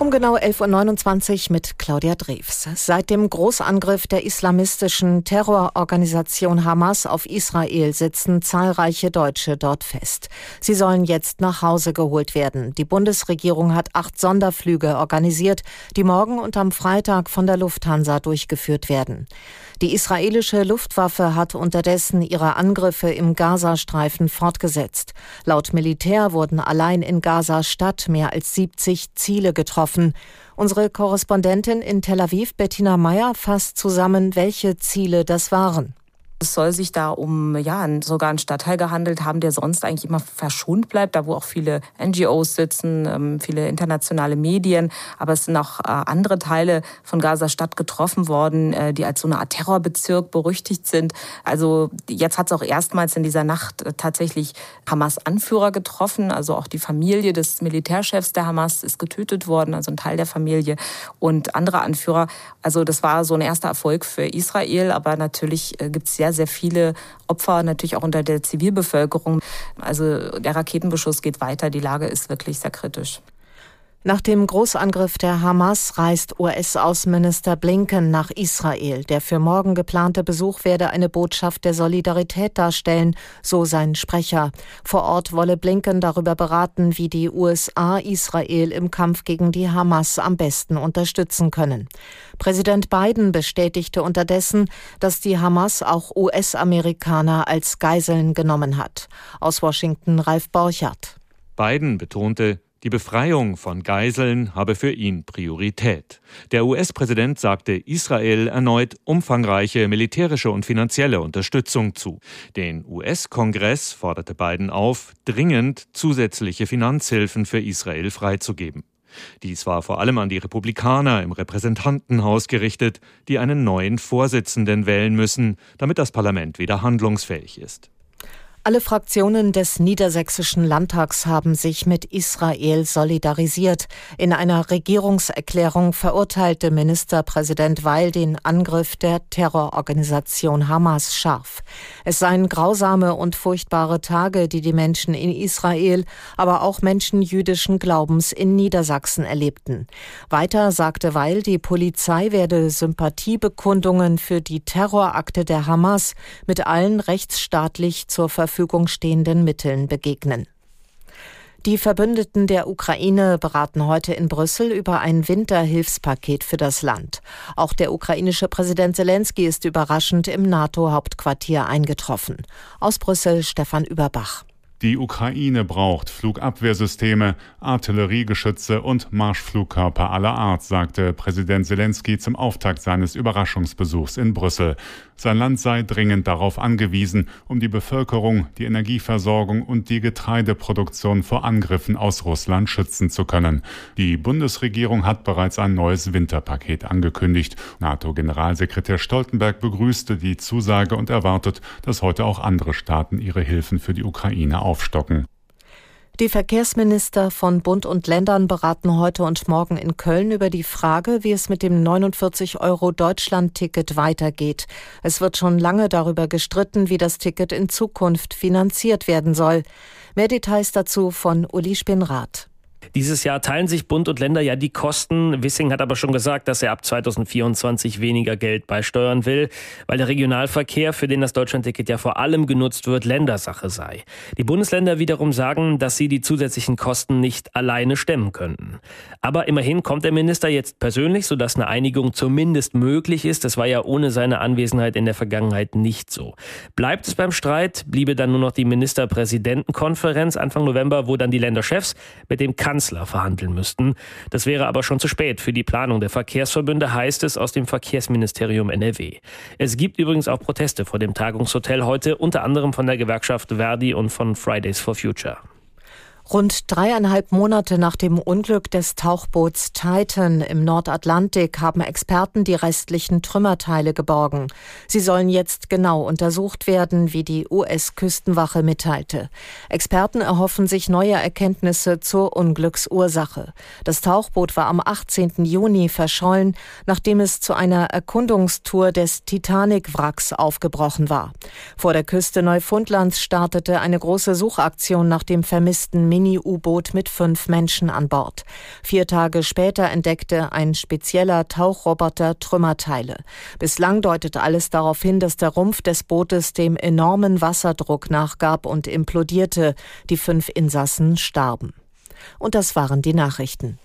Um genau 11.29 Uhr mit Claudia Drews. Seit dem Großangriff der islamistischen Terrororganisation Hamas auf Israel sitzen zahlreiche Deutsche dort fest. Sie sollen jetzt nach Hause geholt werden. Die Bundesregierung hat acht Sonderflüge organisiert, die morgen und am Freitag von der Lufthansa durchgeführt werden. Die israelische Luftwaffe hat unterdessen ihre Angriffe im Gazastreifen fortgesetzt. Laut Militär wurden allein in Gaza-Stadt mehr als 70 Ziele getroffen. Unsere Korrespondentin in Tel Aviv, Bettina Meyer, fasst zusammen, welche Ziele das waren. Es soll sich da um ja sogar einen Stadtteil gehandelt haben, der sonst eigentlich immer verschont bleibt, da wo auch viele NGOs sitzen, ähm, viele internationale Medien. Aber es sind auch äh, andere Teile von Gaza Stadt getroffen worden, äh, die als so eine Art Terrorbezirk berüchtigt sind. Also jetzt hat es auch erstmals in dieser Nacht äh, tatsächlich Hamas-Anführer getroffen. Also auch die Familie des Militärchefs der Hamas ist getötet worden, also ein Teil der Familie und andere Anführer. Also das war so ein erster Erfolg für Israel, aber natürlich gibt es sehr sehr, sehr viele Opfer, natürlich auch unter der Zivilbevölkerung. Also der Raketenbeschuss geht weiter. Die Lage ist wirklich sehr kritisch. Nach dem Großangriff der Hamas reist US-Außenminister Blinken nach Israel. Der für morgen geplante Besuch werde eine Botschaft der Solidarität darstellen, so sein Sprecher. Vor Ort wolle Blinken darüber beraten, wie die USA Israel im Kampf gegen die Hamas am besten unterstützen können. Präsident Biden bestätigte unterdessen, dass die Hamas auch US-Amerikaner als Geiseln genommen hat. Aus Washington Ralf Borchardt. Biden betonte, die Befreiung von Geiseln habe für ihn Priorität. Der US-Präsident sagte Israel erneut umfangreiche militärische und finanzielle Unterstützung zu. Den US-Kongress forderte Biden auf, dringend zusätzliche Finanzhilfen für Israel freizugeben. Dies war vor allem an die Republikaner im Repräsentantenhaus gerichtet, die einen neuen Vorsitzenden wählen müssen, damit das Parlament wieder handlungsfähig ist. Alle Fraktionen des Niedersächsischen Landtags haben sich mit Israel solidarisiert. In einer Regierungserklärung verurteilte Ministerpräsident Weil den Angriff der Terrororganisation Hamas scharf. Es seien grausame und furchtbare Tage, die die Menschen in Israel, aber auch Menschen jüdischen Glaubens in Niedersachsen erlebten. Weiter sagte Weil, die Polizei werde Sympathiebekundungen für die Terrorakte der Hamas mit allen rechtsstaatlich zur Verfügung Verfügung stehenden Mitteln begegnen. Die Verbündeten der Ukraine beraten heute in Brüssel über ein Winterhilfspaket für das Land. Auch der ukrainische Präsident Zelensky ist überraschend im NATO-Hauptquartier eingetroffen. Aus Brüssel Stefan Überbach. Die Ukraine braucht Flugabwehrsysteme, Artilleriegeschütze und Marschflugkörper aller Art, sagte Präsident Zelensky zum Auftakt seines Überraschungsbesuchs in Brüssel. Sein Land sei dringend darauf angewiesen, um die Bevölkerung, die Energieversorgung und die Getreideproduktion vor Angriffen aus Russland schützen zu können. Die Bundesregierung hat bereits ein neues Winterpaket angekündigt. NATO-Generalsekretär Stoltenberg begrüßte die Zusage und erwartet, dass heute auch andere Staaten ihre Hilfen für die Ukraine aufstocken. Die Verkehrsminister von Bund und Ländern beraten heute und morgen in Köln über die Frage, wie es mit dem 49 Euro Deutschland-Ticket weitergeht. Es wird schon lange darüber gestritten, wie das Ticket in Zukunft finanziert werden soll. Mehr Details dazu von Uli Spinrath. Dieses Jahr teilen sich Bund und Länder ja die Kosten. Wissing hat aber schon gesagt, dass er ab 2024 weniger Geld beisteuern will, weil der Regionalverkehr, für den das Deutschlandticket ja vor allem genutzt wird, Ländersache sei. Die Bundesländer wiederum sagen, dass sie die zusätzlichen Kosten nicht alleine stemmen könnten. Aber immerhin kommt der Minister jetzt persönlich, sodass eine Einigung zumindest möglich ist. Das war ja ohne seine Anwesenheit in der Vergangenheit nicht so. Bleibt es beim Streit, bliebe dann nur noch die Ministerpräsidentenkonferenz Anfang November, wo dann die Länderchefs mit dem Kanzler Kanzler verhandeln müssten. Das wäre aber schon zu spät. Für die Planung der Verkehrsverbünde heißt es aus dem Verkehrsministerium NRW. Es gibt übrigens auch Proteste vor dem Tagungshotel heute, unter anderem von der Gewerkschaft Verdi und von Fridays for Future. Rund dreieinhalb Monate nach dem Unglück des Tauchboots Titan im Nordatlantik haben Experten die restlichen Trümmerteile geborgen. Sie sollen jetzt genau untersucht werden, wie die US-Küstenwache mitteilte. Experten erhoffen sich neue Erkenntnisse zur Unglücksursache. Das Tauchboot war am 18. Juni verschollen, nachdem es zu einer Erkundungstour des Titanic-Wracks aufgebrochen war. Vor der Küste Neufundlands startete eine große Suchaktion nach dem vermissten Mini-U-Boot mit fünf Menschen an Bord. Vier Tage später entdeckte ein spezieller Tauchroboter Trümmerteile. Bislang deutet alles darauf hin, dass der Rumpf des Bootes dem enormen Wasserdruck nachgab und implodierte. Die fünf Insassen starben. Und das waren die Nachrichten.